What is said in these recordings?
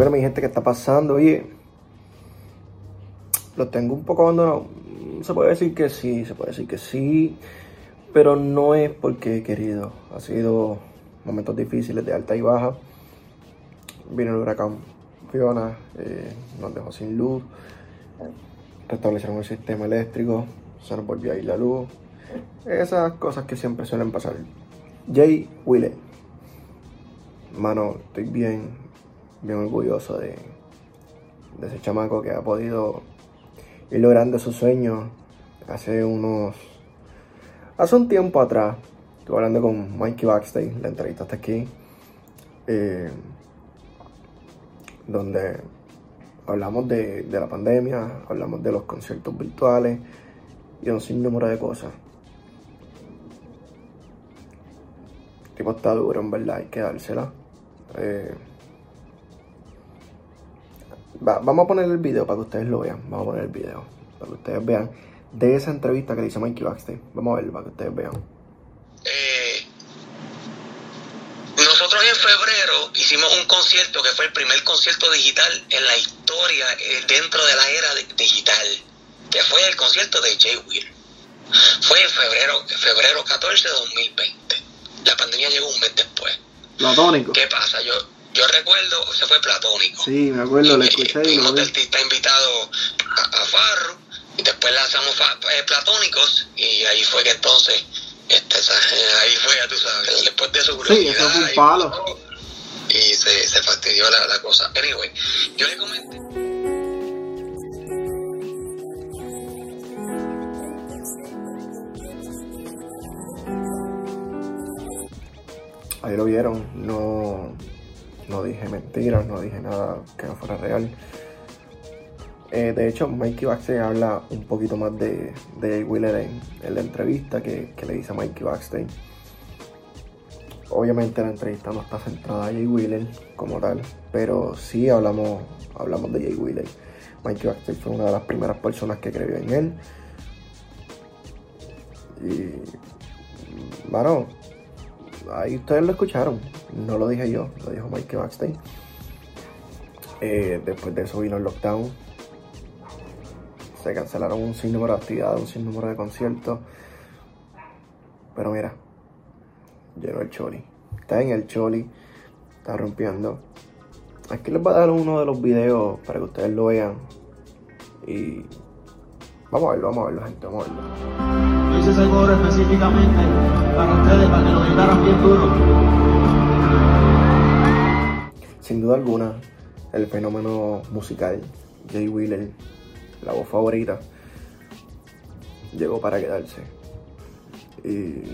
Primero mi gente, ¿qué está pasando? Oye, lo tengo un poco abandonado. Se puede decir que sí, se puede decir que sí, pero no es porque he querido. Ha sido momentos difíciles de alta y baja. Vino el huracán Fiona, eh, nos dejó sin luz, restablecieron el sistema eléctrico, se nos volvió a ir la luz. Esas cosas que siempre suelen pasar. Jay Wheeler. Mano, estoy bien, bien orgulloso de, ese chamaco que ha podido ir logrando sus sueños hace unos. Hace un tiempo atrás, estuve hablando con Mikey Backstage, la entrevista está aquí, eh, donde hablamos de, de la pandemia, hablamos de los conciertos virtuales y un sinnúmero de cosas. El tipo está duro, en verdad, hay que dársela. Eh, va- vamos a poner el video para que ustedes lo vean. Vamos a poner el video para que ustedes vean de esa entrevista que le hizo Mikey. Vamos a verlo para que ustedes vean. Eh, nosotros en febrero hicimos un concierto que fue el primer concierto digital en la historia eh, dentro de la era de- digital, que fue el concierto de Jay Will. Fue en febrero, febrero 14 de 2020. La pandemia llegó un mes después. Platónico. ¿Qué pasa? Yo, yo recuerdo, se fue platónico. Sí, me acuerdo, lo escuché y lo Tuvimos de vi. artista invitado a, a Farru y después lanzamos eh, Platónicos y ahí fue que entonces, este, ahí fue, ya tú sabes, después de su Sí, eso fue un y- palo. Y se, se fastidió la, la cosa. Anyway, yo le comenté. Ahí lo vieron. No, no dije mentiras, no dije nada que no fuera real. Eh, de hecho, Mikey Backstage habla un poquito más de, de Wheeler en, la entrevista que, que le a Mikey Backstage. Obviamente la entrevista no está centrada a Jay Wheeler como tal, pero sí hablamos, hablamos de Jay Wheeler. Mikey Backstage fue una de las primeras personas que creyó en él. Y, bueno, ahí ustedes lo escucharon, no lo dije yo, lo dijo Mikey Backstage. Eh, después de eso vino el lockdown. Se cancelaron un sinnúmero de actividades, un sinnúmero de conciertos. Pero mira, llegó el Choli. Está en el Choli, está rompiendo. Aquí les voy a dar uno de los videos para que ustedes lo vean. Y vamos a verlo, vamos a verlo, gente, vamos a verlo. Hice ese coro específicamente para ustedes, para que lo gritaran bien duro. Sin duda alguna, el fenómeno musical, Jay Wheeler, la voz favorita, llegó para quedarse. Y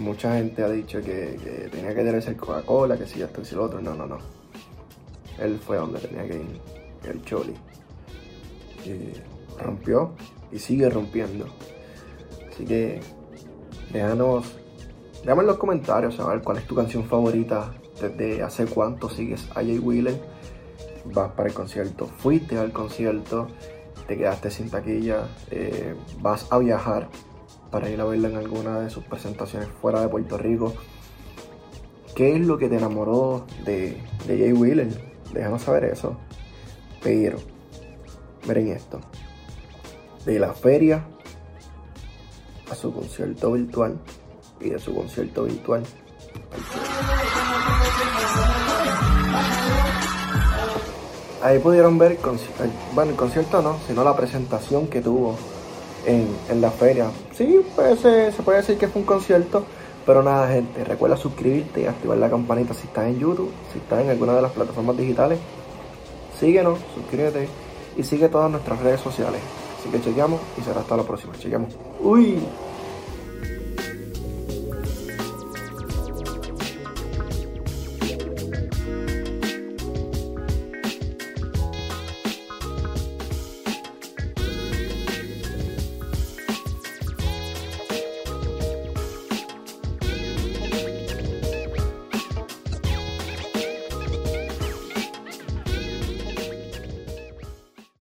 mucha gente ha dicho que, que tenía que tenerse Coca-Cola, que si esto y lo otro. No, no, no. Él fue donde tenía que ir, el Choli. Y rompió y sigue rompiendo. Así que déjanos Déjame en los comentarios a ver cuál es tu canción favorita. Desde hace cuánto sigues a Jay Wheeler. Vas para el concierto. Fuiste al concierto. Te quedaste sin taquilla. eh, vas a viajar para ir a verla en alguna de sus presentaciones fuera de Puerto Rico. ¿Qué es lo que te enamoró de, de Jay Wheeler? Déjanos saber eso. Pero, miren esto. De la feria a su concierto virtual y de su concierto virtual. Ahí pudieron ver, el bueno, el concierto no, sino la presentación que tuvo en, en la feria. Sí, pues, se puede decir que fue un concierto, pero nada, gente, recuerda suscribirte y activar la campanita si estás en YouTube, si estás en alguna de las plataformas digitales. Síguenos, suscríbete y sigue todas nuestras redes sociales. Así que chequeamos y será hasta la próxima. Chequeamos. Uy.